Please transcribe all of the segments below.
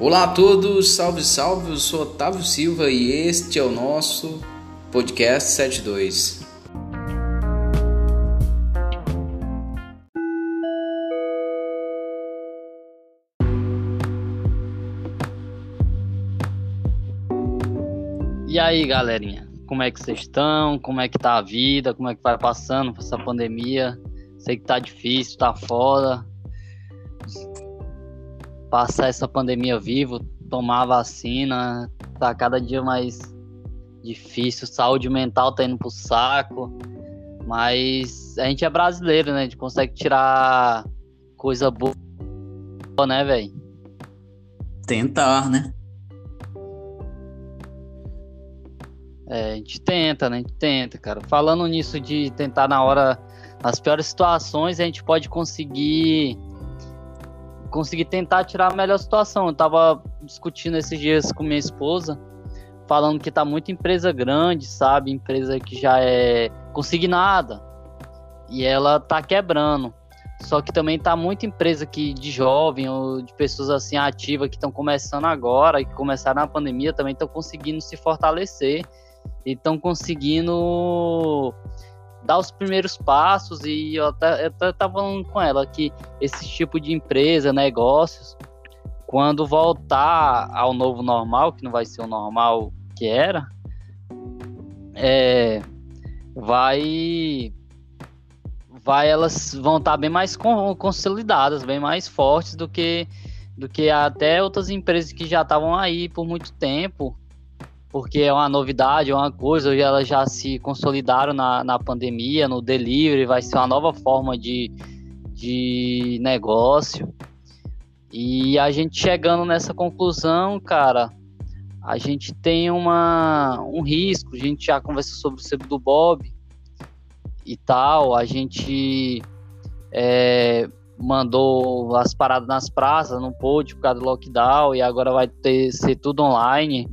Olá a todos, salve salve, eu sou Otávio Silva e este é o nosso podcast 72. E aí, galerinha? Como é que vocês estão? Como é que tá a vida? Como é que vai passando essa pandemia? Sei que tá difícil, tá foda. Passar essa pandemia vivo, tomar vacina, tá cada dia mais difícil. Saúde mental tá indo pro saco. Mas a gente é brasileiro, né? A gente consegue tirar coisa boa, né, velho? Tentar, né? É, a gente tenta, né? A gente tenta, cara. Falando nisso de tentar na hora, nas piores situações, a gente pode conseguir conseguir tentar tirar a melhor situação. Eu tava discutindo esses dias com minha esposa, falando que tá muita empresa grande, sabe? Empresa que já é consignada. E ela tá quebrando. Só que também tá muita empresa que de jovem ou de pessoas assim ativas que estão começando agora que começaram na pandemia também estão conseguindo se fortalecer e estão conseguindo dar os primeiros passos e eu até, até tava falando com ela que esse tipo de empresa, negócios, quando voltar ao novo normal, que não vai ser o normal que era, é, vai vai elas vão estar bem mais consolidadas, bem mais fortes do que do que até outras empresas que já estavam aí por muito tempo porque é uma novidade, é uma coisa, hoje elas já se consolidaram na, na pandemia, no delivery, vai ser uma nova forma de, de negócio. E a gente chegando nessa conclusão, cara, a gente tem uma, um risco, a gente já conversou sobre o sebo do Bob e tal, a gente é, mandou as paradas nas praças, não pôde por causa do lockdown, e agora vai ter ser tudo online.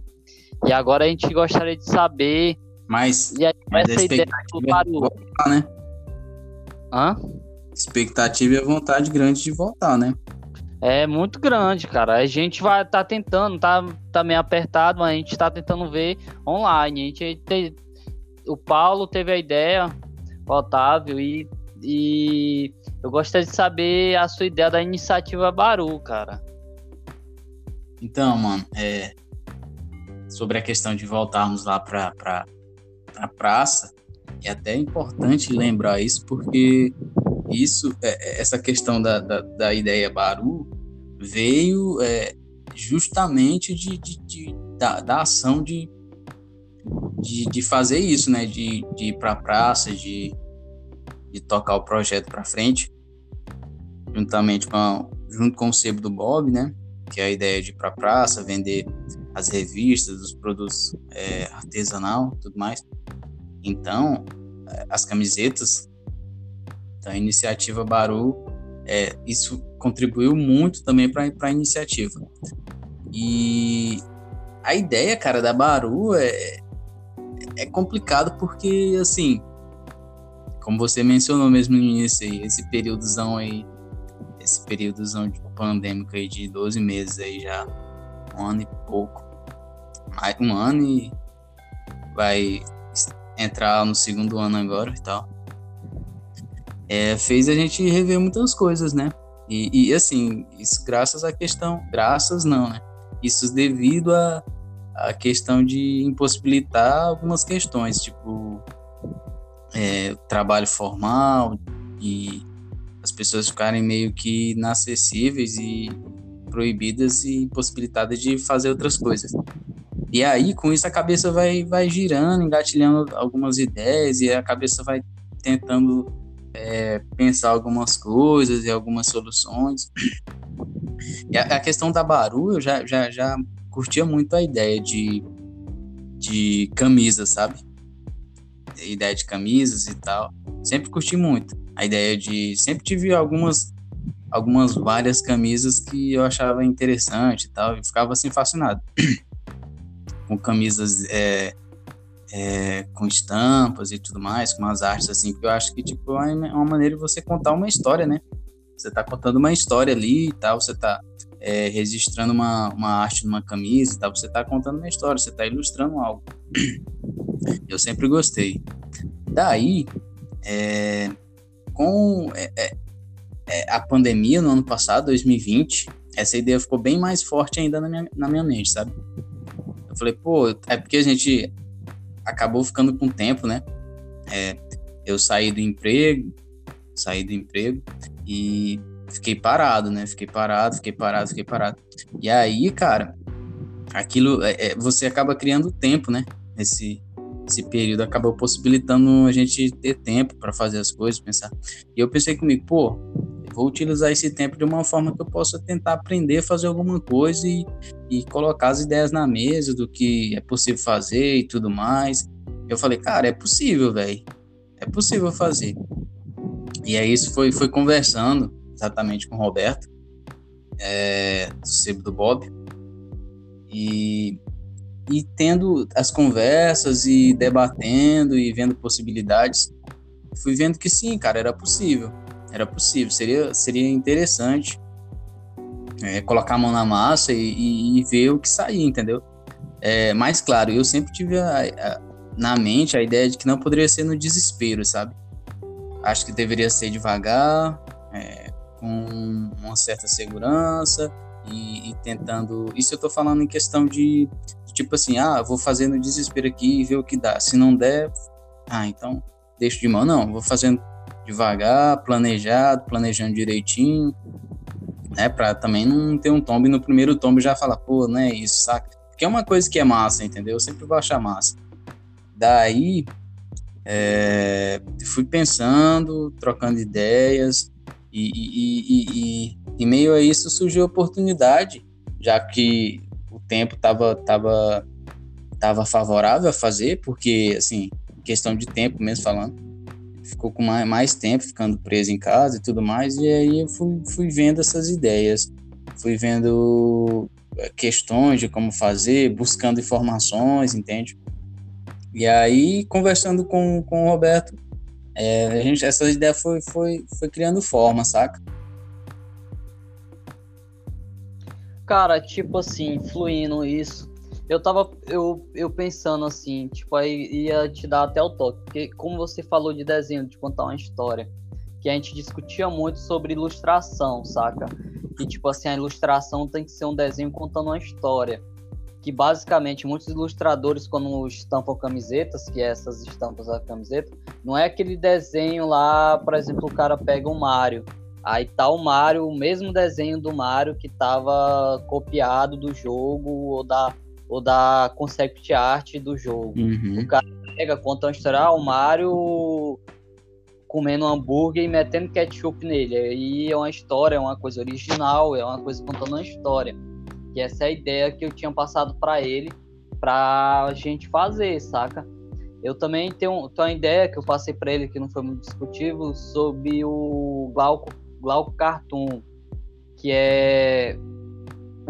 E agora a gente gostaria de saber. Mas, e aí, mas essa ideia do barulho. Voltar, né? Hã? Expectativa e a vontade grande de voltar, né? É muito grande, cara. A gente vai tá tentando, tá, tá meio apertado, mas a gente tá tentando ver online. A gente te, o Paulo teve a ideia, o Otávio, e, e eu gostaria de saber a sua ideia da iniciativa Baru, cara. Então, mano, é, sobre a questão de voltarmos lá para pra, a praça, é até importante lembrar isso, porque isso, é, é, essa questão da, da, da ideia Baru veio é, justamente de, de, de da, da, ação de, de, de, fazer isso, né? De, de ir para a praça, de, de tocar o projeto para frente, juntamente com a, junto com o sebo do Bob, né? Que é a ideia de ir para a praça, vender as revistas, os produtos é, artesanal, tudo mais. Então, é, as camisetas da iniciativa Baru, é, isso contribuiu muito também para a iniciativa. E a ideia, cara, da Baru é, é complicado porque, assim, como você mencionou mesmo no início aí, esse períodozão aí, esse períodozão de pandêmico aí de 12 meses aí já, um ano e pouco, mais um ano e vai entrar no segundo ano agora e tal. É, fez a gente rever muitas coisas, né? E, e, assim, isso graças à questão, graças não, né? Isso devido à a, a, questão de impossibilitar algumas questões, tipo é, trabalho formal e as pessoas ficarem meio que inacessíveis e proibidas e impossibilitadas de fazer outras coisas. E aí, com isso, a cabeça vai, vai girando, engatilhando algumas ideias, e a cabeça vai tentando é, pensar algumas coisas e algumas soluções. E a, a, questão da Baru, eu já, já, já curtia muito a ideia de, de camisas, sabe? A ideia de camisas e tal. Sempre curti muito. A ideia de. Sempre tive algumas algumas várias camisas que eu achava interessante e tal, e ficava assim fascinado com camisas é, é, com estampas e tudo mais, com umas artes assim, que eu acho que tipo, é uma maneira de você contar uma história, né? Você tá contando uma história ali e tal, você tá é, registrando uma, uma arte numa camisa e tal, você está contando uma história, você está ilustrando algo. Eu sempre gostei. Daí, é, com é, é, a pandemia no ano passado, 2020, essa ideia ficou bem mais forte ainda na minha, na minha mente, sabe? Eu falei, pô, é porque a gente acabou ficando com tempo, né? É, eu saí do emprego, saí do emprego e fiquei parado, né? Fiquei parado, fiquei parado, fiquei parado. E aí, cara, aquilo, é, é você acaba criando tempo, né? Esse, esse período acabou possibilitando a gente ter tempo para fazer as coisas, pensar. E eu pensei comigo, pô, vou utilizar esse tempo de uma forma que eu possa tentar aprender fazer alguma coisa e, e colocar as ideias na mesa do que é possível fazer e tudo mais. Eu falei, cara, é possível, velho. É possível fazer. E aí isso foi, foi conversando exatamente com o Roberto, é, do Sebo do Bob, e, e tendo as conversas e debatendo e vendo possibilidades, fui vendo que sim, cara, era possível. Era possível, seria, seria interessante é, colocar a mão na massa e, e, e, ver o que sair, entendeu? É, mas, claro, eu sempre tive a, a, na mente a ideia de que não poderia ser no desespero, sabe? Acho que deveria ser devagar, é, com uma certa segurança e, e, tentando. Isso eu tô falando em questão de, de, tipo assim, ah, vou fazer no desespero aqui e ver o que dá. Se não der, ah, então deixo de mão. Não, vou fazendo devagar, planejado, planejando direitinho, né? Pra também não ter um tombo e no primeiro tombo já falar, pô, não é isso, saca? Porque é uma coisa que é massa, entendeu? Eu sempre vou achar massa. Daí, é, fui pensando, trocando ideias, e, e, e, e, meio a isso surgiu a oportunidade, já que o tempo estava tava, tava favorável a fazer, porque, assim, questão de tempo mesmo falando, ficou com mais, mais tempo ficando preso em casa e tudo mais, e aí eu fui, fui vendo essas ideias, fui vendo eh, questões de como fazer, buscando informações, entende? E aí, conversando com, com o Roberto, é, a gente, essa ideia foi, foi, foi criando forma, saca? Cara, tipo assim, fluindo isso. Eu tava eu, eu pensando assim, tipo, aí ia te dar até o toque. Porque como você falou de desenho, de contar uma história, que a gente discutia muito sobre ilustração, saca? E tipo assim, a ilustração tem que ser um desenho contando uma história que basicamente muitos ilustradores quando estampam camisetas, que é essas estampas da camiseta, não é aquele desenho lá, por exemplo, o cara pega o Mario, aí tá o Mario, o mesmo desenho do Mario que tava copiado do jogo ou da ou da concept art do jogo. Uhum. O cara pega, conta uma história, ah, o Mario comendo um hambúrguer e metendo ketchup nele. Aí é uma história, é uma coisa original, é uma coisa contando uma história. Que essa é a ideia que eu tinha passado para ele, pra gente fazer, saca? Eu também tenho, tenho uma ideia que eu passei para ele, que não foi muito discutível, sobre o Glauco, Glauco Cartoon, que é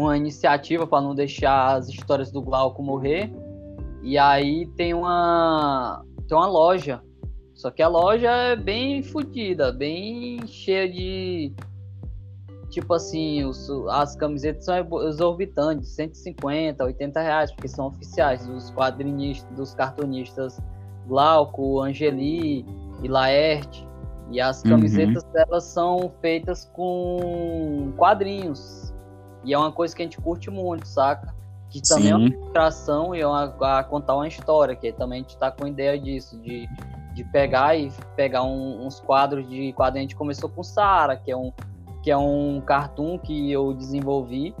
uma iniciativa para não deixar as histórias do Glauco morrer. E aí tem uma, tem uma loja, só que a loja é bem fodida, bem cheia de, tipo assim, os, as camisetas são exorbitantes, 150, 80 reais, porque são oficiais dos quadrinistas, dos cartunistas Glauco, Angeli e Laerte. E as uhum. camisetas uhum. elas são feitas com quadrinhos. E é uma coisa que a gente curte muito, saca? Que também Sim. é uma ilustração e é uma, a contar uma história, que também a gente tá com ideia disso, de, de pegar e pegar um, uns quadros de quadrinho. A gente começou com Sara, que é um, que é um cartoon que eu desenvolvi.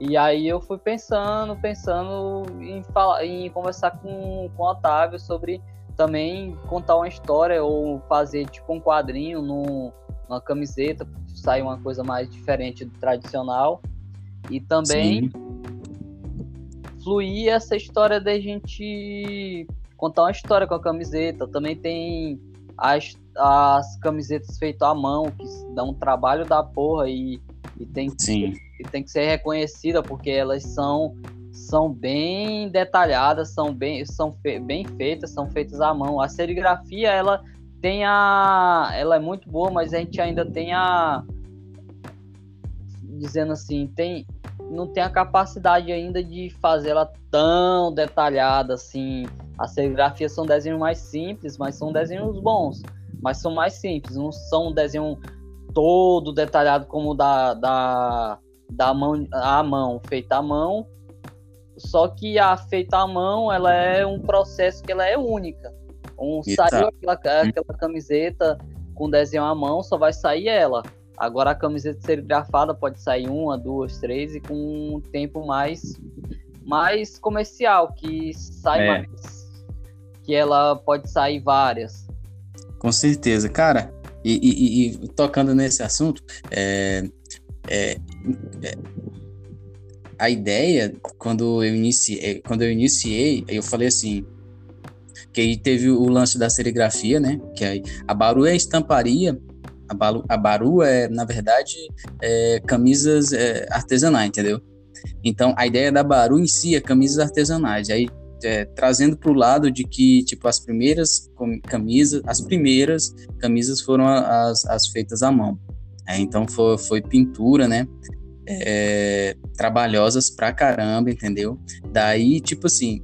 E aí eu fui pensando, pensando em, falar, em conversar com, com o Otávio sobre também contar uma história ou fazer tipo um quadrinho num, numa camiseta, sair uma coisa mais diferente do tradicional. E também Sim. fluir essa história da gente contar uma história com a camiseta. Também tem as, as camisetas feitas à mão, que dão um trabalho da porra e, e, tem, que, e tem que ser reconhecida porque elas são são bem detalhadas, são bem, são fe, bem feitas, são feitas à mão. A serigrafia, ela tem a. Ela é muito boa, mas a gente ainda tem a. Dizendo assim, tem. não tem a capacidade ainda de fazer ela tão detalhada assim. As serigrafias são desenhos mais simples, mas são desenhos bons. Mas são mais simples, não são um desenho todo detalhado como da, da, da mão, a mão, feita à mão. Só que a feita à mão, ela é um processo que ela é única. Um, saiu aquela, aquela camiseta com desenho à mão, só vai sair ela. Agora a camiseta serigrafada pode sair uma, duas, três e com um tempo mais mais comercial, que sai é. mais, que ela pode sair várias. Com certeza, cara. E, e, e tocando nesse assunto, é, é, é, a ideia quando eu iniciei, quando eu iniciei, eu falei assim, que aí teve o lance da serigrafia, né? Que aí a Baru é estamparia a, Baru, a Baru é, na verdade, é, camisas é, artesanais, entendeu? Então, a ideia da Baru em si é camisas artesanais. Aí, é, trazendo para o lado de que, tipo, as primeiras camisas, as primeiras camisas foram as, as feitas à mão. É, então, foi, foi pintura, né? É, trabalhosas pra caramba, entendeu? Daí, tipo assim,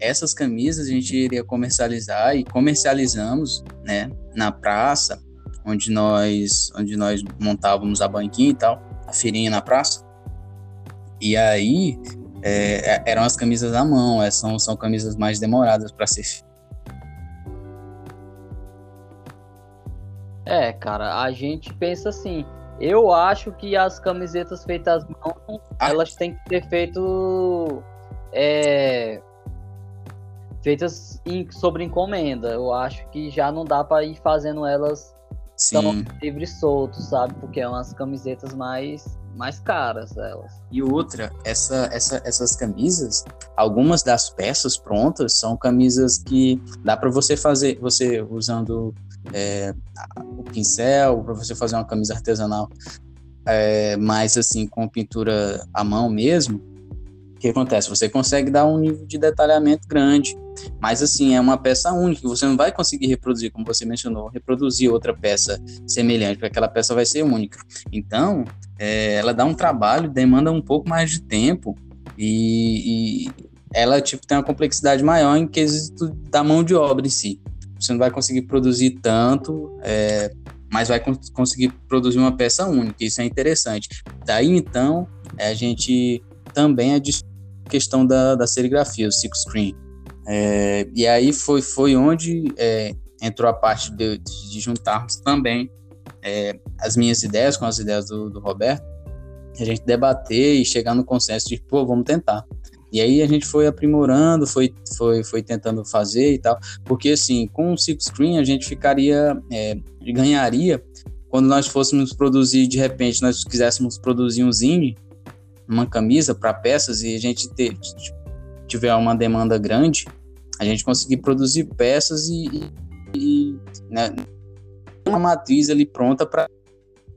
essas camisas a gente iria comercializar e comercializamos, né, na praça, onde nós, onde nós montávamos a banquinha e tal, a feirinha na praça. E aí é, é eram as camisas à mão, é, são, são camisas mais demoradas para ser. É, cara, a gente pensa assim. Eu acho que as camisetas feitas à mão, ah. elas têm que ser feito é, feitas em, sobre encomenda. Eu acho que já não dá para ir fazendo elas Sim. livre solto, sabe? Porque é umas camisetas mais mais caras elas. E outra, essa, essa, essas camisas, algumas das peças prontas são camisas que dá para você fazer, você usando é, o pincel, para você fazer uma camisa artesanal, é, mais assim com pintura à mão mesmo. Que acontece? Você consegue dar um nível de detalhamento grande mas assim, é uma peça única, você não vai conseguir reproduzir, como você mencionou, reproduzir outra peça semelhante, porque aquela peça vai ser única. Então, é, ela dá um trabalho, demanda um pouco mais de tempo e, e ela tipo tem uma complexidade maior em quesito da mão de obra em si. Você não vai conseguir produzir tanto, é, mas vai conseguir produzir uma peça única. Isso é interessante. Daí então, a gente também a questão da, da serigrafia, o silk screen. É, e aí foi, foi onde é, entrou a parte de, de juntarmos também é, as minhas ideias com as ideias do, do Roberto, a gente debater e chegar no consenso de, pô, vamos tentar. E aí a gente foi aprimorando, foi, foi, foi tentando fazer e tal, porque assim, com o silk screen a gente ficaria, é, ganharia quando nós fôssemos produzir, de repente, nós quiséssemos produzir um zine, uma camisa para peças e a gente ter, tiver uma demanda grande, a gente conseguir produzir peças e, e né, uma matriz ali pronta para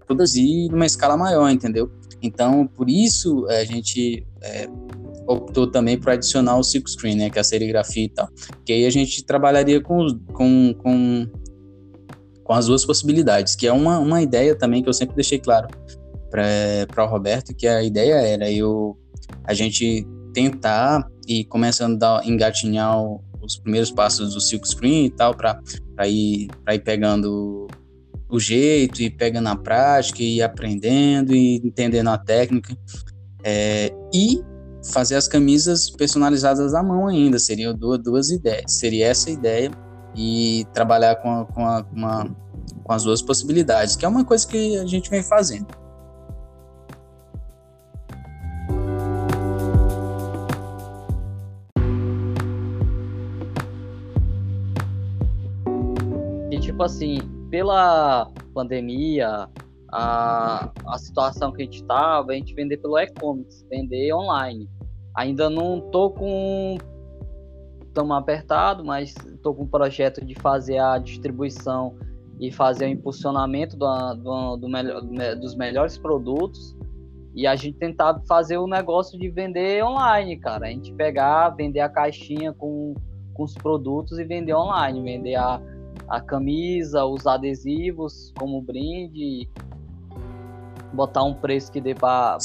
produzir numa escala maior, entendeu? Então, por isso a gente é, optou também por adicionar o silk screen, né, que é a serigrafia e tal. Que aí a gente trabalharia com, com, com, com as duas possibilidades, que é uma, uma ideia também que eu sempre deixei claro para o Roberto, que a ideia era eu a gente tentar e começando a engatinhar os primeiros passos do silk screen e tal, para ir, ir pegando o jeito e pegando a prática e aprendendo e entendendo a técnica. É, e fazer as camisas personalizadas à mão ainda, seriam duas, duas ideias. Seria essa ideia e trabalhar com, a, com, a, com as duas possibilidades, que é uma coisa que a gente vem fazendo. Tipo assim, pela pandemia, a, a situação que a gente estava, a gente vender pelo e-commerce, vender online. Ainda não tô com tão apertado, mas tô com um projeto de fazer a distribuição e fazer o impulsionamento do, do, do melhor, dos melhores produtos e a gente tentar fazer o negócio de vender online, cara. A gente pegar, vender a caixinha com, com os produtos e vender online, vender a, a camisa, os adesivos como brinde botar um preço que dê para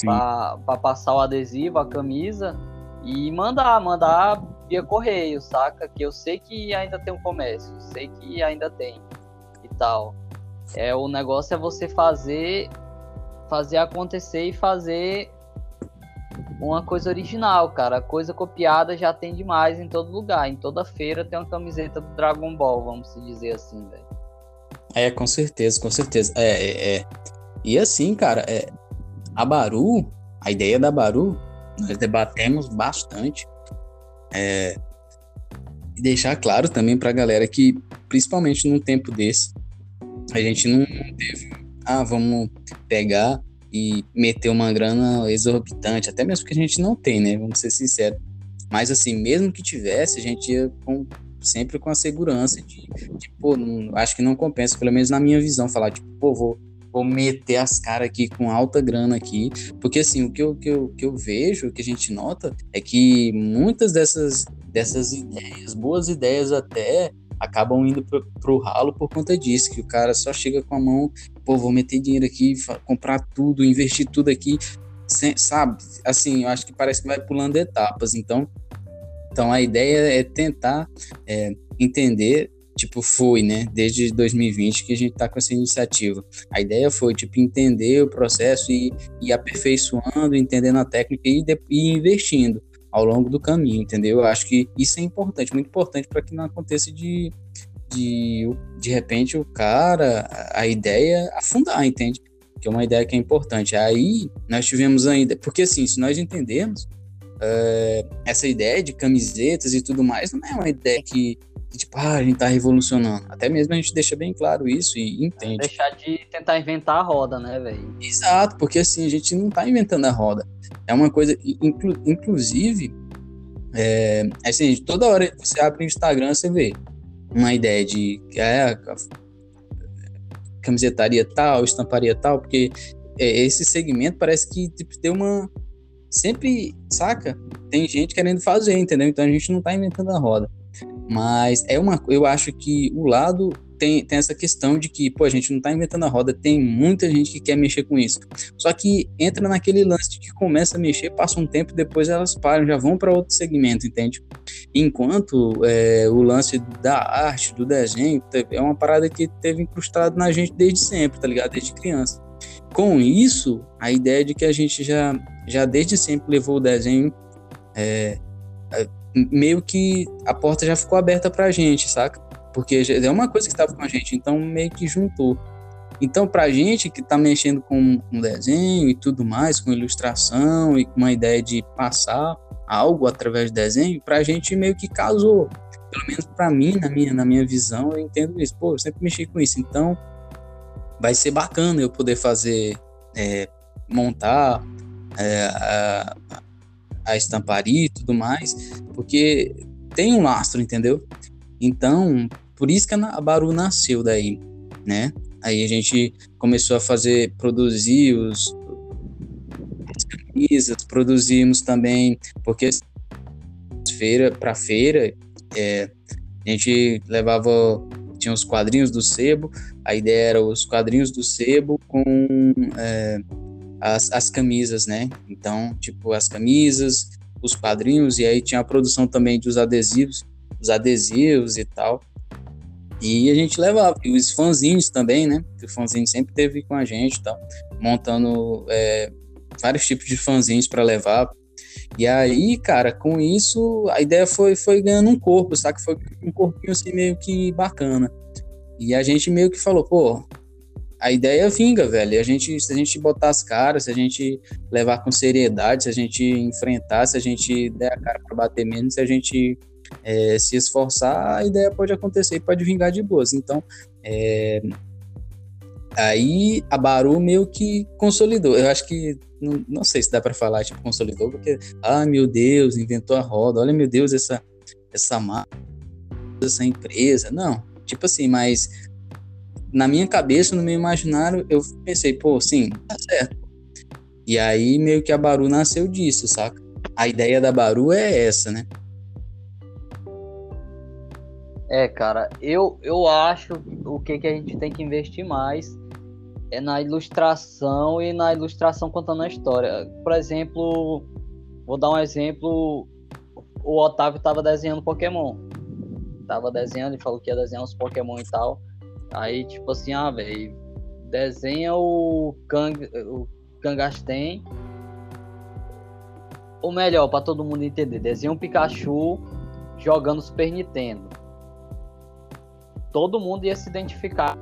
passar o adesivo, a camisa e mandar, mandar via correio, saca? Que eu sei que ainda tem um comércio, sei que ainda tem e tal. É o negócio é você fazer fazer acontecer e fazer uma coisa original, cara. Coisa copiada já tem demais em todo lugar. Em toda feira tem uma camiseta do Dragon Ball, vamos dizer assim, velho. É, com certeza, com certeza. É, é, é. E assim, cara, é, a Baru, a ideia da Baru, nós debatemos bastante. É, e deixar claro também pra galera que, principalmente num tempo desse, a gente não teve, ah, vamos pegar e meter uma grana exorbitante, até mesmo que a gente não tem, né? Vamos ser sinceros. Mas assim, mesmo que tivesse, a gente ia com, sempre com a segurança de, de pô, não, acho que não compensa, pelo menos na minha visão, falar, tipo, pô, vou, vou meter as caras aqui com alta grana aqui, porque assim, o que eu, que, eu, que eu vejo, o que a gente nota, é que muitas dessas, dessas ideias, boas ideias até, acabam indo pro, pro ralo por conta disso, que o cara só chega com a mão, pô, vou meter dinheiro aqui, comprar tudo, investir tudo aqui, sem, sabe? Assim, eu acho que parece que vai pulando etapas. Então, então a ideia é tentar é, entender tipo, foi, né, desde 2020 que a gente tá com essa iniciativa. A ideia foi, tipo, entender o processo e ir aperfeiçoando, entendendo a técnica e, de, e investindo ao longo do caminho, entendeu? Eu acho que isso é importante, muito importante para que não aconteça de, de, de repente, o cara, a ideia afundar, entende? Que é uma ideia que é importante. Aí nós tivemos ainda, porque assim, se nós entendermos, é, essa ideia de camisetas e tudo mais não é uma ideia que, que, tipo, ah, a gente tá revolucionando. Até mesmo a gente deixa bem claro isso e entende. Deixar de tentar inventar a roda, né, velho? Exato, porque assim, a gente não tá inventando a roda. É uma coisa, inclu, inclusive, é, assim, toda hora que você abre o Instagram, você vê uma ideia de é, camisetaria tal, estamparia tal, porque é, esse segmento parece que tipo, tem uma. Sempre, saca? Tem gente querendo fazer, entendeu? Então a gente não tá inventando a roda. Mas é uma. Eu acho que o lado tem, tem essa questão de que, pô, a gente não tá inventando a roda, tem muita gente que quer mexer com isso. Só que entra naquele lance de que começa a mexer, passa um tempo, depois elas param, já vão para outro segmento, entende? Enquanto é, o lance da arte, do desenho, é uma parada que teve incrustado na gente desde sempre, tá ligado? Desde criança. Com isso, a ideia de que a gente já, já desde sempre levou o desenho é, é meio que a porta já ficou aberta pra gente, saca? porque é uma coisa que estava com a gente, então meio que juntou. Então, para a gente que está mexendo com um desenho e tudo mais, com ilustração e com uma ideia de passar algo através do desenho, para a gente meio que casou. Pelo menos para mim, na minha, na minha visão, eu entendo isso. Pô, eu sempre mexi com isso. Então, vai ser bacana eu poder fazer, é, montar é, a, a estamparia e tudo mais, porque tem um lastro, entendeu? Então, por isso que a Baru nasceu daí, né? Aí a gente começou a fazer, produzir os as camisas, produzimos também, porque feira para feira, é, a gente levava tinha os quadrinhos do sebo, a ideia era os quadrinhos do sebo com é, as, as camisas, né? Então, tipo, as camisas, os quadrinhos, e aí tinha a produção também dos adesivos, os adesivos e tal. E a gente levava, e os fanzines também, né? O fanzine sempre teve com a gente e tal, montando é, vários tipos de fanzines para levar. E aí, cara, com isso, a ideia foi, foi ganhando um corpo, sabe? Foi um corpinho assim meio que bacana. E a gente meio que falou, pô, a ideia vinga, velho. A gente, se a gente botar as caras, se a gente levar com seriedade, se a gente enfrentar, se a gente der a cara para bater menos, se a gente é, se esforçar, a ideia pode acontecer e pode vingar de boas. Então, é, aí a Baru meio que consolidou. Eu acho que, não, não sei se dá para falar, tipo, consolidou, porque, ah, meu Deus, inventou a roda, olha, meu Deus, essa, essa marca, essa empresa. Não, tipo assim, mas na minha cabeça, no meu imaginário, eu pensei, pô, sim, tá certo. E aí meio que a Baru nasceu disso, saca? A ideia da Baru é essa, né? É, cara, eu, eu acho o que, que a gente tem que investir mais é na ilustração e na ilustração contando a história. Por exemplo, vou dar um exemplo. O Otávio estava desenhando Pokémon. Tava desenhando e falou que ia desenhar uns Pokémon e tal. Aí, tipo assim, ah, velho, desenha o, Kang, o Kangasten. Ou melhor, para todo mundo entender, desenha um Pikachu jogando Super Nintendo. Todo mundo ia se identificar.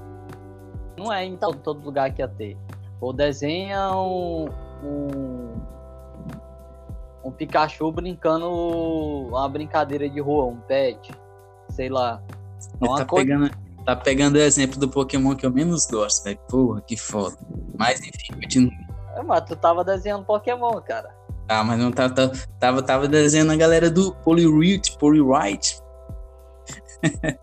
Não é em todo lugar que ia ter. Ou desenha um, um, um Pikachu brincando uma brincadeira de rua, um pet. Sei lá. Uma tá coisa... pegando Tá pegando o exemplo do Pokémon que eu menos gosto, velho. Porra, que foda. Mas enfim, continua. É, mas tu tava desenhando Pokémon, cara. Ah, mas não tava, tá, tava, tava desenhando a galera do Poliwhite, Poliwhite.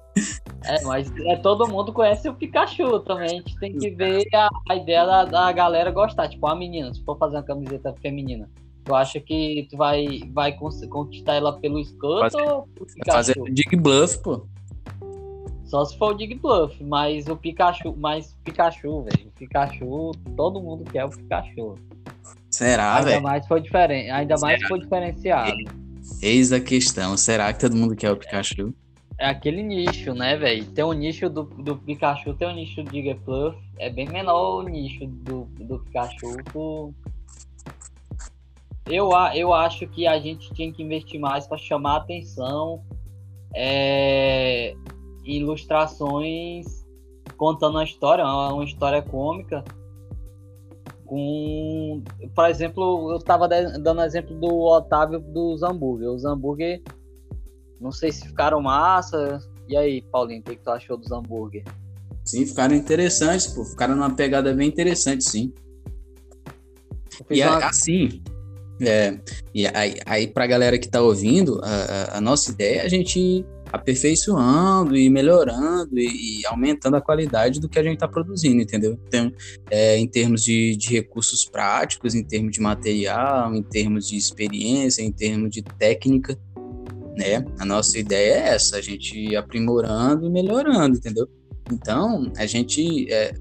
é, mas é, todo mundo conhece o Pikachu também. A gente tem que ver a, a ideia da, da, galera gostar. Tipo, a menina, se for fazer uma camiseta feminina, tu acha que tu vai, vai conquistar ela pelo Scutter ou pelo Pikachu? Fazer Dig Bluff, pô. Só se for o Dig Bluff, mas o Pikachu, mas Pikachu, velho. Pikachu, todo mundo quer o Pikachu. Será, velho? Ainda mais foi diferente, ainda Será? mais foi diferenciado. Eis a questão, será que todo mundo quer o Pikachu? É aquele nicho, né, velho? Tem um nicho do, do Pikachu, tem um nicho do Jigglypuff. É bem menor o nicho do, do Pikachu. Eu, eu acho que a gente tinha que investir mais para chamar atenção. É, ilustrações contando uma história, uma história cômica. Com, por exemplo, eu estava dando exemplo do Otávio dos hambúrguer. Os hambúrguer, não sei se ficaram massa. E aí, Paulinho, o que, que tu achou dos hambúrguer? Sim, ficaram interessantes, pô. Ficaram numa pegada bem interessante, sim. E é, assim, é, e aí, aí pra galera que tá ouvindo, a, a, a nossa ideia é a gente aperfeiçoando e melhorando e, e, aumentando a qualidade do que a gente está produzindo, entendeu? Então, é, em termos de, de, recursos práticos, em termos de material, em termos de experiência, em termos de técnica, né? A nossa ideia é essa, a gente aprimorando e melhorando, entendeu? Então, a gente, é,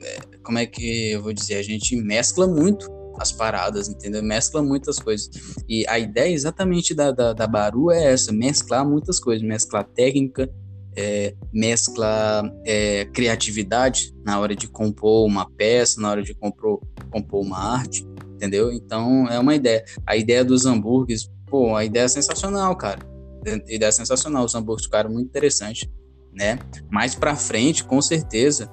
é, como é que eu vou dizer, a gente mescla muito as paradas, entendeu? Mescla muitas coisas. E a ideia exatamente da, da, da Baru é essa, mesclar muitas coisas, mesclar técnica, é, mescla é, criatividade na hora de compor uma peça, na hora de compor, compor uma arte, entendeu? Então é uma ideia. A ideia dos hambúrgueres, pô, a ideia é sensacional, cara. Ideia é sensacional, os hambúrgueres ficaram muito interessantes, né? Mais para frente, com certeza,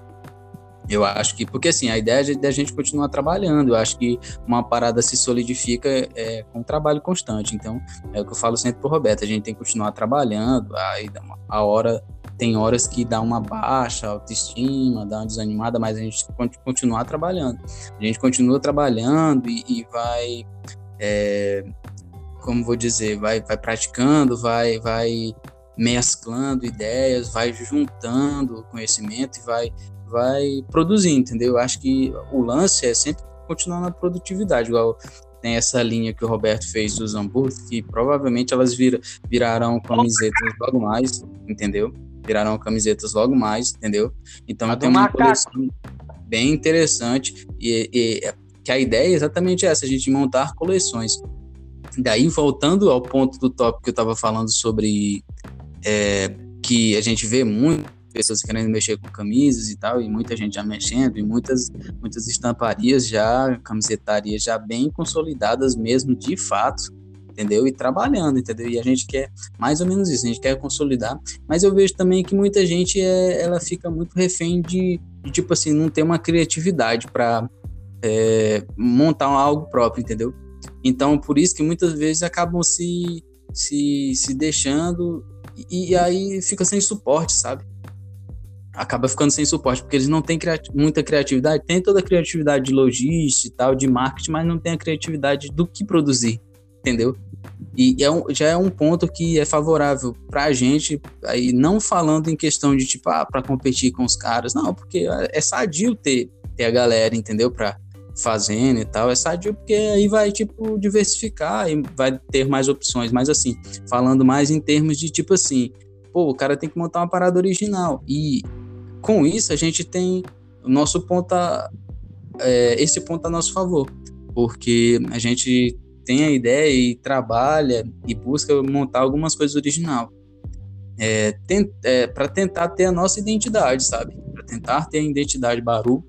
eu acho que, porque assim, a ideia é da gente continuar trabalhando, eu acho que uma parada se solidifica é, com um trabalho constante. Então, é o que eu falo sempre pro Roberto, a gente tem que continuar trabalhando, aí a hora, tem horas que dá uma baixa autoestima, dá uma desanimada, mas a gente continuar trabalhando. A gente continua trabalhando e, e vai, é, como vou dizer, vai, vai praticando, vai, vai mesclando ideias, vai juntando conhecimento e vai vai produzir, entendeu? Eu acho que o lance é sempre continuar na produtividade, igual tem essa linha que o Roberto fez dos hambúrgueres, que provavelmente elas vira, virarão camisetas logo mais, entendeu? Virarão camisetas logo mais, entendeu? Então eu tenho uma coleção bem interessante e, e, que a ideia é exatamente essa, a gente montar coleções. Daí, voltando ao ponto do tópico que eu estava falando sobre é, que a gente vê muito pessoas querendo mexer com camisas e tal, e muita gente já mexendo, e muitas, muitas estamparias já, camisetarias já bem consolidadas mesmo, de fato, entendeu? E trabalhando, entendeu? E a gente quer mais ou menos isso, a gente quer consolidar, mas eu vejo também que muita gente é, ela fica muito refém de, de tipo assim, não ter uma criatividade para é, montar algo próprio, entendeu? Então, por isso que muitas vezes acabam se, se, se deixando e, e aí fica sem suporte, sabe? acaba ficando sem suporte, porque eles não têm muita criatividade, tem toda a criatividade de logística e tal, de marketing, mas não tem a criatividade do que produzir, entendeu? E é um, já é um ponto que é favorável para a gente, aí não falando em questão de tipo, ah, para competir com os caras, não, porque é, é sadio ter, ter a galera, entendeu? Para fazendo e tal, é sadio porque aí vai, tipo, diversificar e vai ter mais opções, mas assim, falando mais em termos de tipo assim, pô, o cara tem que montar uma parada original. E com isso a gente tem o nosso ponta é, esse ponto a nosso favor, porque a gente tem a ideia e trabalha e busca montar algumas coisas original. É, é, para tentar ter a nossa identidade, sabe? Para tentar ter a identidade Baru,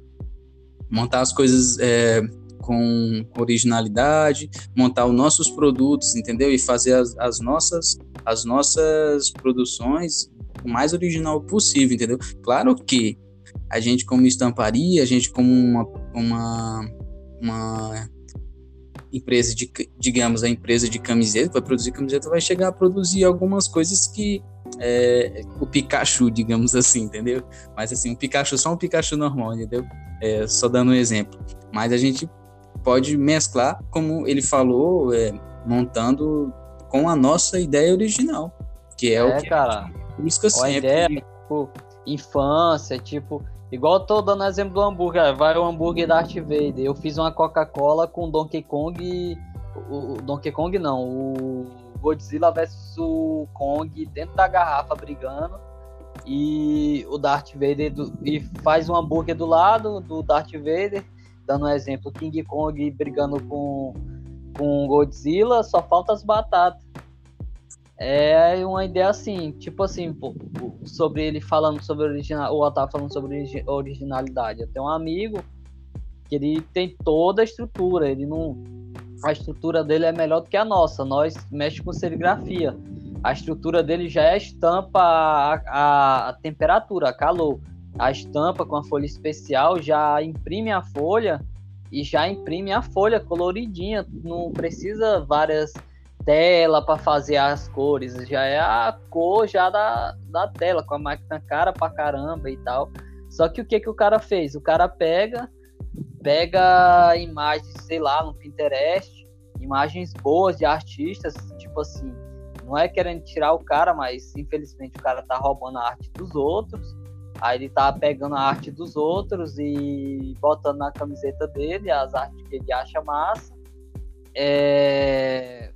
montar as coisas é, com originalidade, montar os nossos produtos, entendeu? E fazer as, as nossas as nossas produções o mais original possível, entendeu? Claro que a gente como estamparia, a gente como uma, uma, uma empresa de, digamos, a empresa de camiseta, vai produzir camiseta, vai chegar a produzir algumas coisas que é, o Pikachu, digamos assim, entendeu? Mas assim, um Pikachu, só um Pikachu normal, entendeu? É, só dando um exemplo. Mas a gente pode mesclar, como ele falou, é, montando com a nossa ideia original, que é, é o que cara, busca sempre. Ideia, tipo, infância, tipo, igual eu tô dando exemplo do hambúrguer, vai o hambúrguer da Darth Vader, eu fiz uma Coca-Cola com Donkey Kong, o, o Donkey Kong não, o Godzilla o Kong dentro da garrafa brigando e o Darth Vader do, e faz um hambúrguer do lado do Darth Vader, dando um exemplo, King Kong brigando com com Godzilla, só falta as batatas. É uma ideia assim, tipo assim, sobre ele falando sobre original, o Otávio falando sobre originalidade. Eu tenho um amigo que ele tem toda a estrutura, ele não a estrutura dele é melhor do que a nossa. Nós mexe com serigrafia. A estrutura dele já é estampa a, a, a temperatura, a calor. A estampa com a folha especial já imprime a folha e já imprime a folha coloridinha, não precisa várias telas para fazer as cores, já é a cor já da, da tela, com a máquina cara pra caramba e tal. Só que o que, que o cara fez? O cara pega, pega imagens, sei lá, no Pinterest, imagens boas de artistas, tipo assim, não é querendo tirar o cara, mas infelizmente o cara tá roubando a arte dos outros Aí ele tá pegando a arte dos outros e botando na camiseta dele as artes que ele acha massa. É...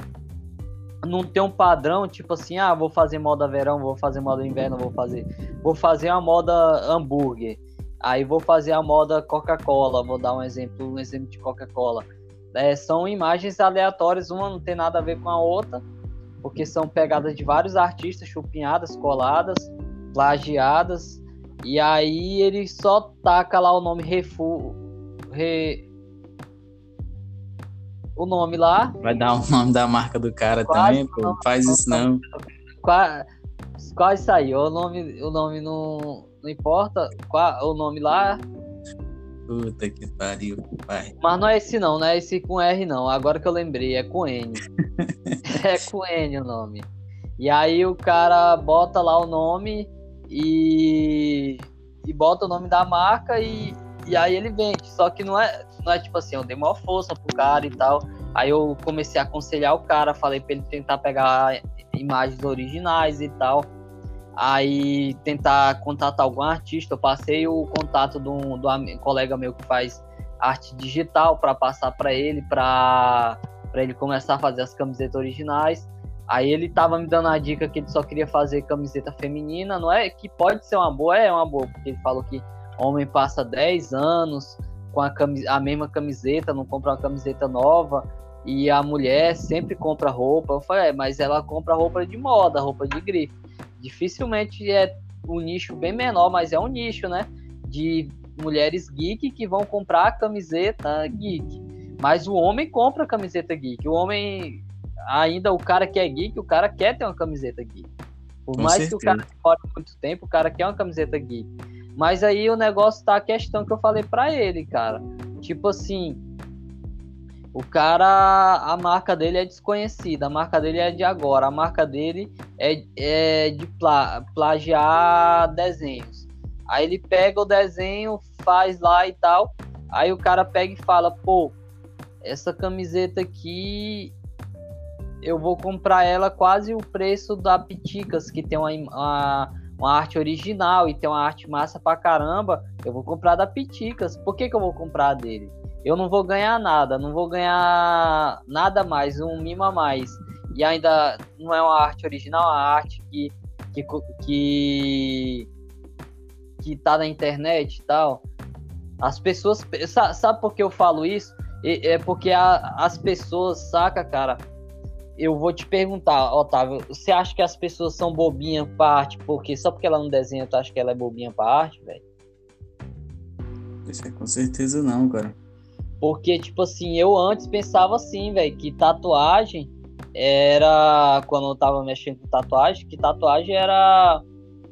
Não tem um padrão, tipo assim, ah, vou fazer moda verão, vou fazer moda inverno, vou fazer. Vou fazer a moda hambúrguer. Aí vou fazer a moda Coca-Cola, vou dar um exemplo, um exemplo de Coca-Cola. É, são imagens aleatórias, uma não tem nada a ver com a outra, porque são pegadas de vários artistas, chupinhadas, coladas, plagiadas, e aí ele só taca lá o nome Refu. Re... O nome lá. Vai dar o nome da marca do cara Quase também, pô. Faz isso não. Quase, saiu. O nome, o nome não, não importa. Qual, o nome lá. Puta que pariu, pai. Mas não é esse não, não é esse com R não. Agora que eu lembrei, é com N. é com N o nome. E aí o cara bota lá o nome e, e bota o nome da marca e, e aí ele vende. Só que não é, não é tipo assim, eu dei uma força pro cara e tal. Aí eu comecei a aconselhar o cara, falei para ele tentar pegar imagens originais e tal. Aí tentar contatar algum artista. Eu passei o contato do, do colega meu que faz arte digital para passar para ele, para ele começar a fazer as camisetas originais. Aí ele tava me dando a dica que ele só queria fazer camiseta feminina, não é que pode ser uma boa, é uma boa, porque ele falou que homem passa 10 anos com a, camis a mesma camiseta, não compra uma camiseta nova, e a mulher sempre compra roupa. Eu falei, é, mas ela compra roupa de moda, roupa de grife. Dificilmente é um nicho bem menor, mas é um nicho, né? De mulheres geek que vão comprar camiseta geek. Mas o homem compra camiseta geek. O homem ainda o cara que é geek, o cara quer ter uma camiseta geek. Por Com mais certeza. que o cara demore muito tempo, o cara quer uma camiseta geek. Mas aí o negócio tá a questão que eu falei para ele, cara. Tipo assim, o cara, a marca dele é desconhecida, a marca dele é de agora, a marca dele é, é de pla, plagiar desenhos. Aí ele pega o desenho, faz lá e tal. Aí o cara pega e fala, pô, essa camiseta aqui eu vou comprar ela quase o preço da Piticas, que tem uma, uma, uma, arte original e tem uma arte massa pra caramba. Eu vou comprar da Piticas. Por que, que eu vou comprar dele? Eu não vou ganhar nada, não vou ganhar nada mais, um mima mais. E ainda não é uma arte original, é uma arte que, que, que, que tá na internet e tal. As pessoas. Sabe por que eu falo isso? É porque a, as pessoas, saca, cara? Eu vou te perguntar, Otávio, você acha que as pessoas são bobinhas pra arte? Porque só porque ela não desenha, tu acha que ela é bobinha pra arte, velho? É com certeza não, cara. Porque, tipo assim, eu antes pensava assim, velho, que tatuagem era. Quando eu tava mexendo com tatuagem, que tatuagem era.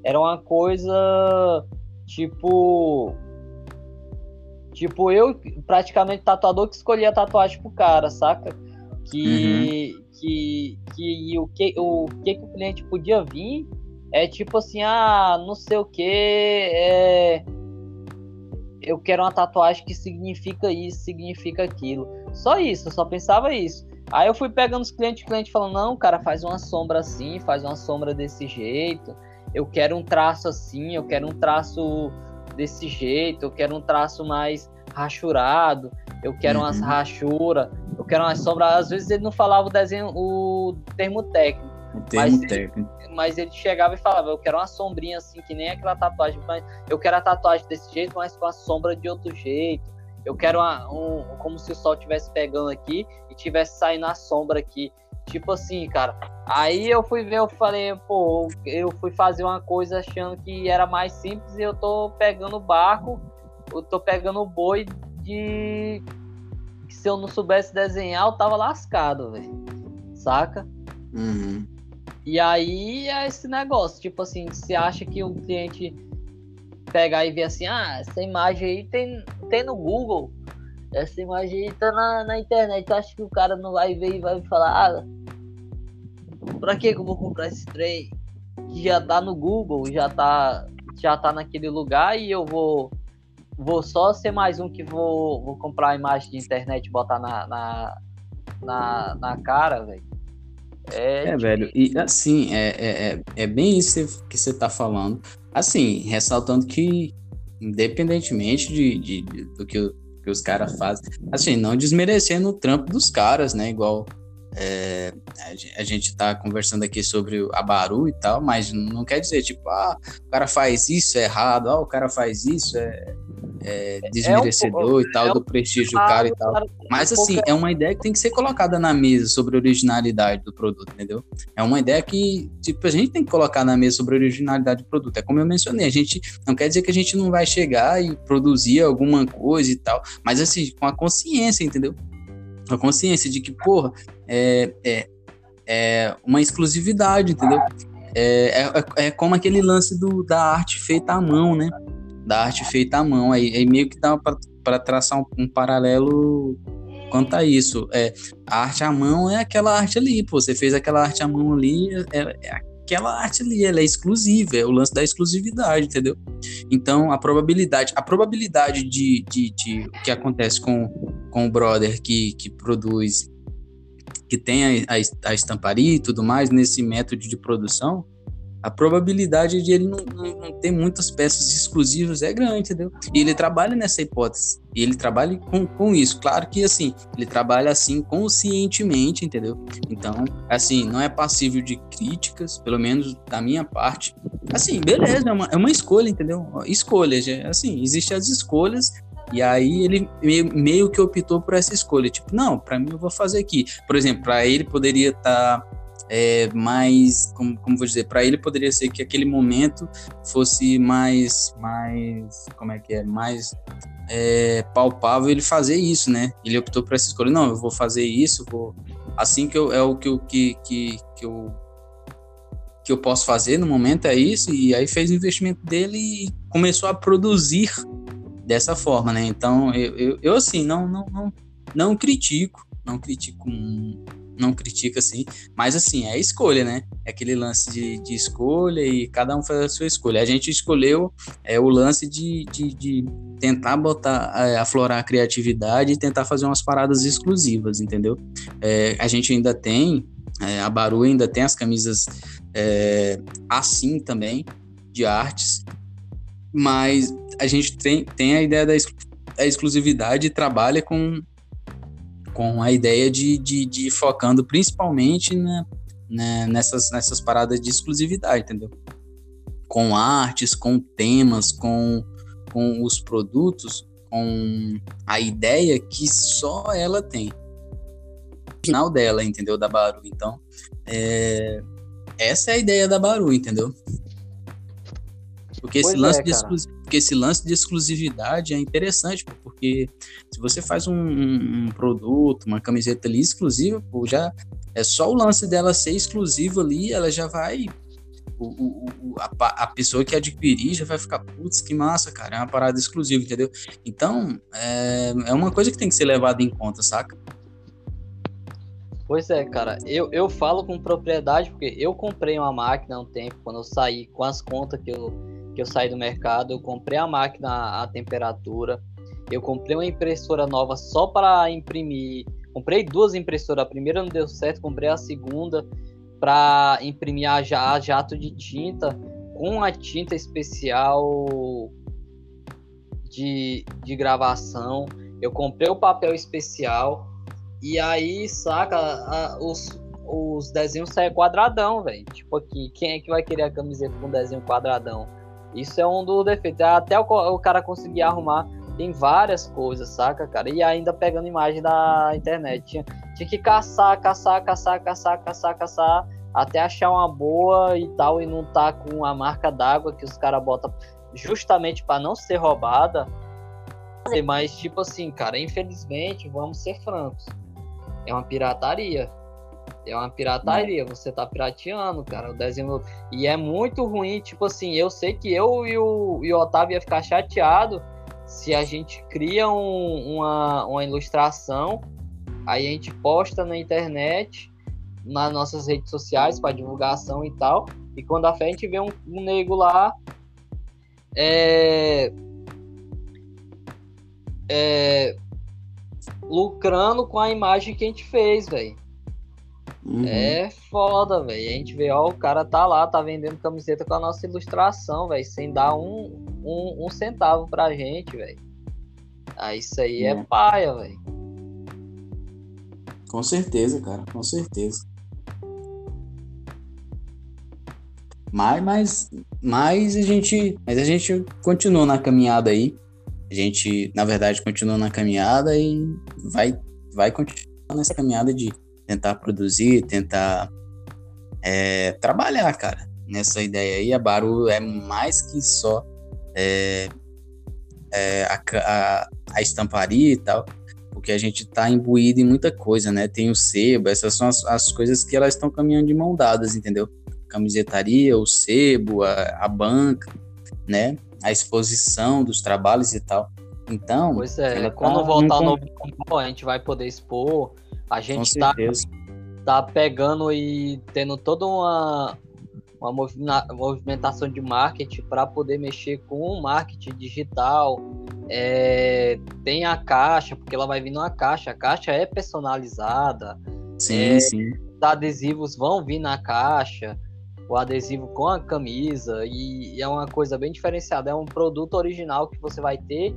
Era uma coisa. Tipo. Tipo, eu, praticamente, tatuador que escolhia tatuagem pro cara, saca? Que. Uhum. Que, que o, que o que, que o cliente podia vir é tipo assim, ah, não sei o que, é eu quero uma tatuagem que significa isso, significa aquilo. Só isso, eu só pensava isso. Aí eu fui pegando os clientes, cliente falando, não, cara, faz uma sombra assim, faz uma sombra desse jeito. Eu quero um traço assim, eu quero um traço desse jeito, eu quero um traço mais rachurado, eu quero uhum. umas rachuras, eu quero umas sombras. Às vezes ele não falava o desenho, o termo técnico. O termo técnico mas ele chegava e falava, eu quero uma sombrinha assim, que nem aquela tatuagem, mas eu quero a tatuagem desse jeito, mas com a sombra de outro jeito. Eu quero uma, um, como se o sol estivesse pegando aqui e tivesse saindo a sombra aqui. Tipo assim, cara. Aí eu fui ver, eu falei, pô, eu fui fazer uma coisa achando que era mais simples e eu tô pegando o barco, eu tô pegando o boi de. Se eu não soubesse desenhar, eu tava lascado, velho. Saca? Uhum. E aí é esse negócio, tipo assim, você acha que um cliente pegar e ver assim, ah, essa imagem aí tem, tem no Google, essa imagem aí tá na, na internet, acha que o cara não vai ver e vai falar, ah, pra que, que eu vou comprar esse trem? Que já tá no Google, já tá, já tá naquele lugar e eu vou vou só ser mais um que vou, vou comprar a imagem de internet e botar na, na, na, na cara, velho. É, é velho, e assim, é, é, é, é bem isso que você tá falando. Assim, ressaltando que, independentemente de, de, de do que, que os caras fazem, assim, não desmerecendo o trampo dos caras, né? Igual é, a gente tá conversando aqui sobre a Baru e tal, mas não quer dizer, tipo, ah, o cara faz isso, é errado, ah, o cara faz isso, é, é desmerecedor é um, e tal, é um, do prestígio do cara e tal. Mas, assim, é uma ideia que tem que ser colocada na mesa sobre a originalidade do produto, entendeu? É uma ideia que, tipo, a gente tem que colocar na mesa sobre a originalidade do produto. É como eu mencionei, a gente não quer dizer que a gente não vai chegar e produzir alguma coisa e tal, mas, assim, com a consciência, entendeu? a consciência de que, porra, é, é, é uma exclusividade, entendeu? É, é, é como aquele lance do, da arte feita à mão, né? Da arte feita à mão. Aí, aí meio que dá para traçar um, um, paralelo quanto a isso. É, a arte à mão é aquela arte ali, pô. Você fez aquela arte à mão ali, é, é aquela arte ali, ela é exclusiva, é o lance da exclusividade, entendeu? Então, a probabilidade, a probabilidade de, de, de que acontece com, com o brother que, que produz, que tem a, a, a estamparia e tudo mais nesse método de produção, a probabilidade de ele não, não, não, ter muitas peças exclusivas é grande, entendeu? E ele trabalha nessa hipótese. E ele trabalha com, com isso. Claro que, assim, ele trabalha assim conscientemente, entendeu? Então, assim, não é passível de críticas, pelo menos da minha parte. Assim, beleza, é uma, é uma escolha, entendeu? Escolhas, assim, existem as escolhas e aí ele meio, meio, que optou por essa escolha. Tipo, não, para mim eu vou fazer aqui. Por exemplo, para ele poderia estar tá é, mais, como, como vou dizer, para ele poderia ser que aquele momento fosse mais, mais, como é que é, mais é, palpável ele fazer isso, né? Ele optou por essa escolha, não, eu vou fazer isso, vou, assim que eu, é o que eu, que, que, que eu que eu posso fazer no momento é isso e aí fez o investimento dele e começou a produzir dessa forma, né? Então eu, eu, eu assim não, não não não critico, não critico não critica assim, mas assim, é escolha, né? É aquele lance de, de escolha e cada um faz a sua escolha. A gente escolheu é, o lance de, de, de tentar botar, é, aflorar a criatividade e tentar fazer umas paradas exclusivas, entendeu? É, a gente ainda tem, é, a Baru ainda tem as camisas é, assim também, de artes, mas a gente tem, tem a ideia da exclusividade e trabalha com com a ideia de, de, de ir focando principalmente né, nessas, nessas paradas de exclusividade, entendeu? Com artes, com temas, com, com os produtos, com a ideia que só ela tem. O final dela, entendeu? Da Baru. Então, é, essa é a ideia da Baru, entendeu? Porque esse, lance é, de porque esse lance de exclusividade é interessante, porque se você faz um, um, produto, uma camiseta ali exclusiva, pô, já é só o lance dela ser exclusiva ali, ela já vai. O, o, a, a, pessoa que adquirir já vai ficar, putz, que massa, cara, é uma parada exclusiva, entendeu? Então, é, é uma coisa que tem que ser levada em conta, saca? Pois é, cara, eu, eu falo com propriedade porque eu comprei uma máquina há um tempo, quando eu saí com as contas que eu, que eu saí do mercado, eu comprei a máquina à temperatura, eu comprei uma impressora nova só para imprimir. Comprei duas impressoras, a primeira não deu certo, comprei a segunda para imprimir a, a jato de tinta com a tinta especial de, de gravação. Eu comprei o papel especial e aí, saca, a, os, os desenhos saem quadradão, velho. Tipo aqui, quem é que vai querer a camiseta com desenho quadradão? Isso é um dos defeitos. Até o, o cara conseguir arrumar, tem várias coisas, saca, cara? E ainda pegando imagem da internet. Tinha, tinha que caçar, caçar, caçar, caçar, caçar, caçar, até achar uma boa e tal, e não tá com a marca d'água que os caras botam justamente para não ser roubada. Mas, tipo assim, cara, infelizmente, vamos ser francos é uma pirataria. É uma pirataria, você tá pirateando, cara, o desenho. E é muito ruim, tipo assim, eu sei que eu e o, e o Otávio ia ficar chateado se a gente cria um, uma, uma ilustração, aí a gente posta na internet, nas nossas redes sociais para divulgação e tal, e quando a gente vê um, um nego lá é, é, lucrando com a imagem que a gente fez, velho. Uhum. É foda, velho. A gente vê, ó, o cara tá lá, tá vendendo camiseta com a nossa ilustração, velho, sem dar um, um, um, centavo pra gente, velho. Ah, isso aí é, é paia, velho. Com certeza, cara, com certeza. Mas, mas, mas a gente, mas a gente continua na caminhada aí. A gente, na verdade, continua na caminhada e vai, vai continuar nessa caminhada de tentar produzir, tentar é, trabalhar, cara, nessa ideia aí. A Baru é mais que só é, é, a, a, a, estamparia e tal, porque a gente está imbuído em muita coisa, né? Tem o sebo, essas são as, as coisas que elas estão caminhando de mão dadas, entendeu? Camisetaria, o sebo, a, a banca, né? a exposição dos trabalhos e tal. Então. Pois é, quando tá voltar um... novo a gente vai poder expor. A gente tá, tá pegando e tendo toda uma, uma movimentação de marketing para poder mexer com o marketing digital. É, tem a caixa, porque ela vai vir numa caixa. A caixa é personalizada. Sim, é, sim. Os adesivos vão vir na caixa o adesivo com a camisa e, e, é uma coisa bem diferenciada. É um produto original que você vai ter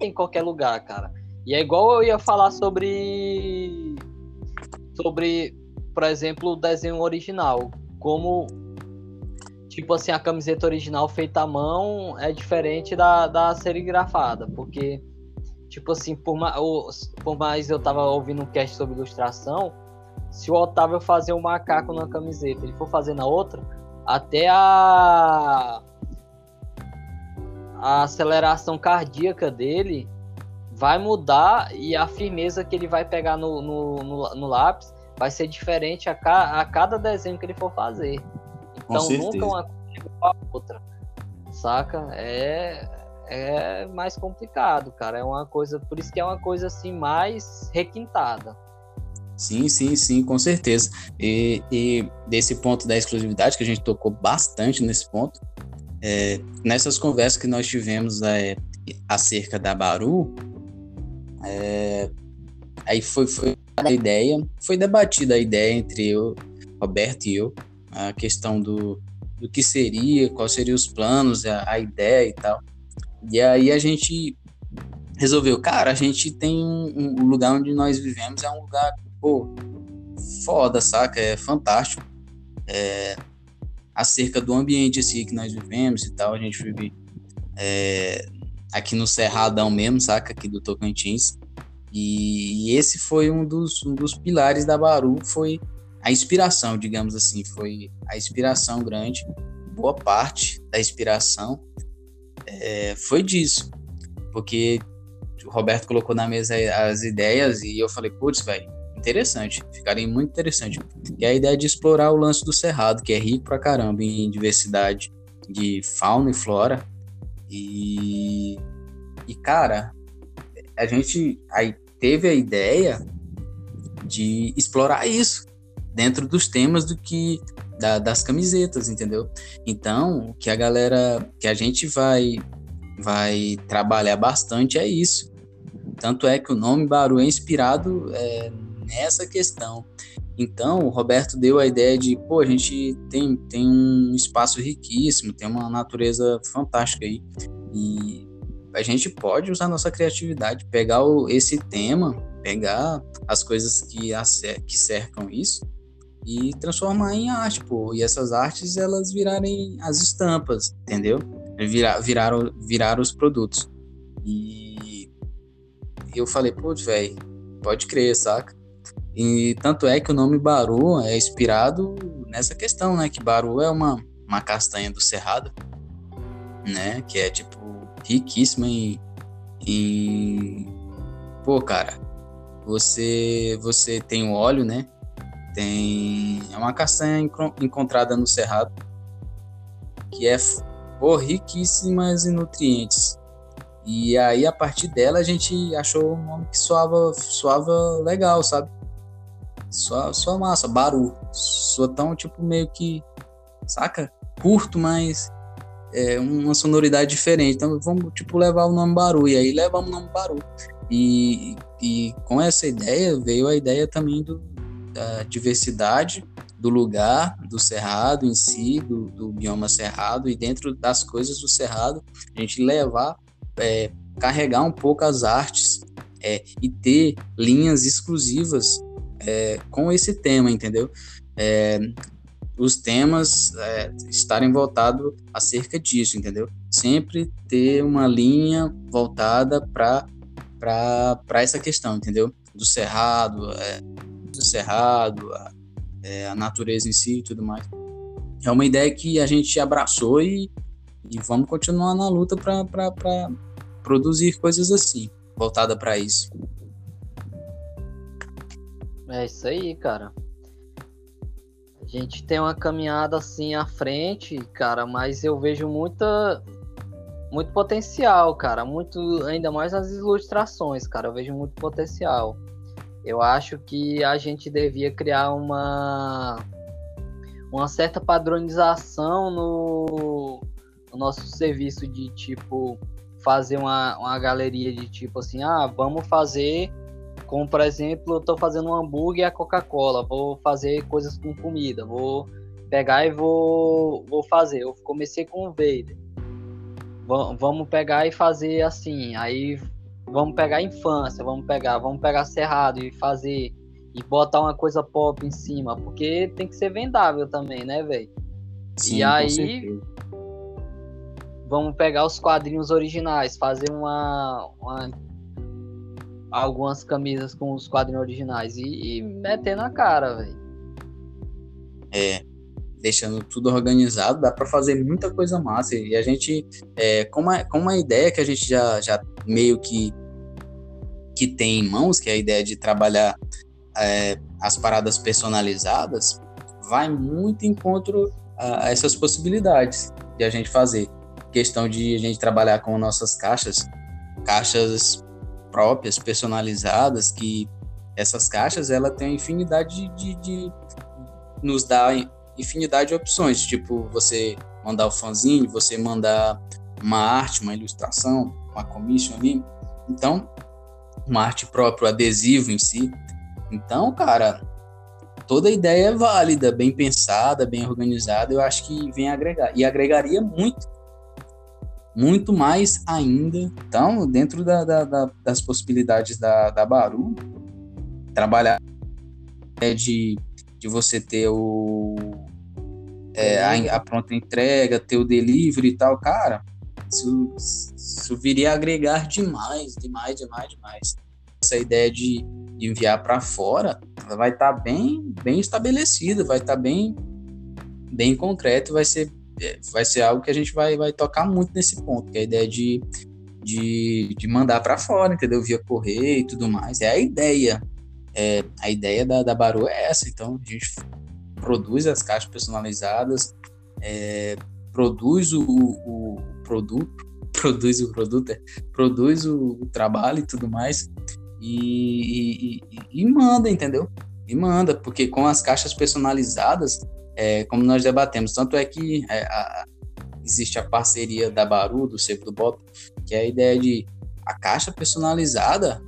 em qualquer lugar, cara. E é igual eu ia falar sobre sobre, por exemplo, o desenho original, como tipo assim a camiseta original feita à mão é diferente da, da serigrafada, porque tipo assim por mais, por mais eu tava ouvindo um cast sobre ilustração se o Otávio fazer um macaco na camiseta, ele for fazer na outra, até a a aceleração cardíaca dele vai mudar e a firmeza que ele vai pegar no, no, no, no lápis vai ser diferente a, ca, a cada desenho que ele for fazer. Então nunca uma coisa a outra. Saca? É, é mais complicado, cara. É uma coisa. Por isso que é uma coisa assim mais requintada. Sim, sim, sim, com certeza. E, e, desse ponto da exclusividade, que a gente tocou bastante nesse ponto, é, nessas conversas que nós tivemos é, acerca da Baru, é, aí foi, foi a ideia, foi debatida a ideia entre eu, Roberto e eu, a questão do, do que seria, quais seriam os planos, a, a ideia e tal. E aí a gente resolveu, cara, a gente tem um, um lugar onde nós vivemos, é um lugar pô, foda, saca? É fantástico. É, acerca do ambiente assim que nós vivemos e tal, a gente vive é, aqui no Cerradão mesmo, saca? Aqui do Tocantins. E, esse foi um dos, um dos pilares da Baru, foi a inspiração, digamos assim, foi a inspiração grande. Boa parte da inspiração é, foi disso, porque o Roberto colocou na mesa as ideias e eu falei, putz, velho, interessante, ficaria muito interessante. E a ideia de explorar o lance do Cerrado, que é rico pra caramba em diversidade de fauna e flora. E, e cara, a gente aí teve a ideia de explorar isso dentro dos temas do que da, das camisetas, entendeu? Então, o que a galera, que a gente vai vai trabalhar bastante é isso. Tanto é que o nome Baru é inspirado é, nessa questão. Então, o Roberto deu a ideia de, pô, a gente tem, tem um espaço riquíssimo, tem uma natureza fantástica aí. E a gente pode usar nossa criatividade, pegar o, esse tema, pegar as coisas que, que cercam isso e transformar em arte, pô. E essas artes, elas virarem as estampas, entendeu? Virar, viraram, viraram os produtos. E eu falei, pô, velho, pode crer, saca? E tanto é que o nome Baru é inspirado nessa questão, né? Que Baru é uma, uma castanha do cerrado, né? Que é, tipo, riquíssima em... em... Pô, cara, você, você tem o óleo, né? Tem é uma castanha encontrada no cerrado que é pô, riquíssimas em nutrientes. E aí a partir dela a gente achou um nome que soava, soava legal, sabe? Só, só massa, Baru. Soa tão tipo meio que, saca? Curto, mas é uma sonoridade diferente. Então vamos tipo levar o nome Baru e aí levamos o nome Baru. E, e com essa ideia veio a ideia também do, da diversidade do lugar, do cerrado em si, do, do bioma cerrado, e dentro das coisas do cerrado, a gente levar, é, carregar um pouco as artes é, e ter linhas exclusivas é, com esse tema, entendeu? É, os temas é, estarem voltados acerca disso, entendeu? Sempre ter uma linha voltada para essa questão, entendeu? Do cerrado, é, do cerrado, a, é, a, natureza em si e tudo mais. É uma ideia que a gente abraçou e, e vamos continuar na luta para produzir coisas assim, voltada para isso. É isso aí, cara. A gente tem uma caminhada assim à frente, cara, mas eu vejo muita muito potencial, cara, muito ainda mais nas ilustrações, cara, eu vejo muito potencial. Eu acho que a gente devia criar uma uma certa padronização no, no nosso serviço de tipo fazer uma, uma galeria de tipo assim, ah, vamos fazer como, por exemplo, eu estou fazendo um hambúrguer e a Coca-Cola, vou fazer coisas com comida, vou pegar e vou, vou fazer. Eu comecei com o Vader. V vamos pegar e fazer assim, aí vamos pegar a infância, vamos pegar, vamos pegar Cerrado e fazer e botar uma coisa pop em cima, porque tem que ser vendável também, né, velho? E aí vamos pegar os quadrinhos originais, fazer uma, uma algumas camisas com os quadrinhos originais e, e meter na cara, velho. É, deixando tudo organizado, dá para fazer muita coisa massa. E a gente, é, com, uma, com uma ideia que a gente já, já meio que, que tem em mãos, que é a ideia de trabalhar é, as paradas personalizadas, vai muito encontro a, a essas possibilidades de a gente fazer. Questão de a gente trabalhar com nossas caixas, caixas próprias, personalizadas, que essas caixas ela tem infinidade de, de, de nos dá infinidade de opções, tipo você mandar o fanzine, você mandar uma arte, uma ilustração, uma commission ali. Então, uma arte própria, o adesivo em si. Então, cara, toda ideia é válida, bem pensada, bem organizada, eu acho que vem agregar. E agregaria muito muito mais ainda. Então, dentro da, da, da, das possibilidades da, da Baru, trabalhar é de, de você ter o é, a, a, pronta entrega, ter o delivery e tal, cara, isso, isso viria a agregar demais, demais, demais, demais. Essa ideia de enviar para fora, ela vai estar tá bem, bem estabelecida, vai estar tá bem, bem concreto, vai ser, vai ser algo que a gente vai, vai tocar muito nesse ponto, que é a ideia de, de, de mandar para fora, entendeu? Via correio e tudo mais. É a ideia. É, a ideia da, da Baru é essa. Então, a gente produz as caixas personalizadas, é, produz o, o, produto, produz o produto, é, produz o, o, trabalho e tudo mais, e, e, e, manda, entendeu? E manda, porque com as caixas personalizadas, é, como nós debatemos, tanto é que é, a, existe a parceria da Baru, do Seco do Bota, que é a ideia de a caixa personalizada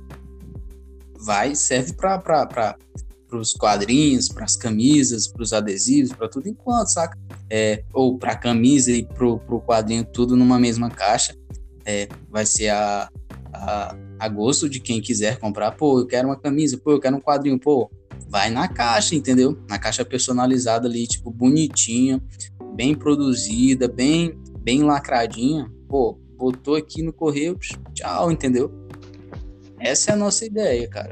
vai serve para para os quadrinhos, para as camisas, para os adesivos, para tudo enquanto, saca? É, ou para a camisa e para o quadrinho, tudo numa mesma caixa. É, vai ser a, a, a, gosto de quem quiser comprar. Pô, eu quero uma camisa, pô, eu quero um quadrinho, pô, vai na caixa, entendeu? Na caixa personalizada ali, tipo, bonitinha, bem produzida, bem, bem lacradinha. Pô, botou aqui no correio, tchau, entendeu? Essa é a nossa ideia, cara.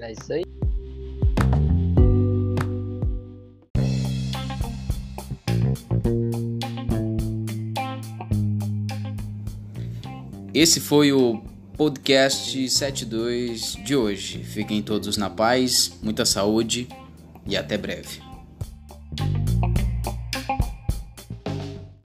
É isso aí. Esse foi o podcast 72 de hoje. Fiquem todos na paz, muita saúde e até breve.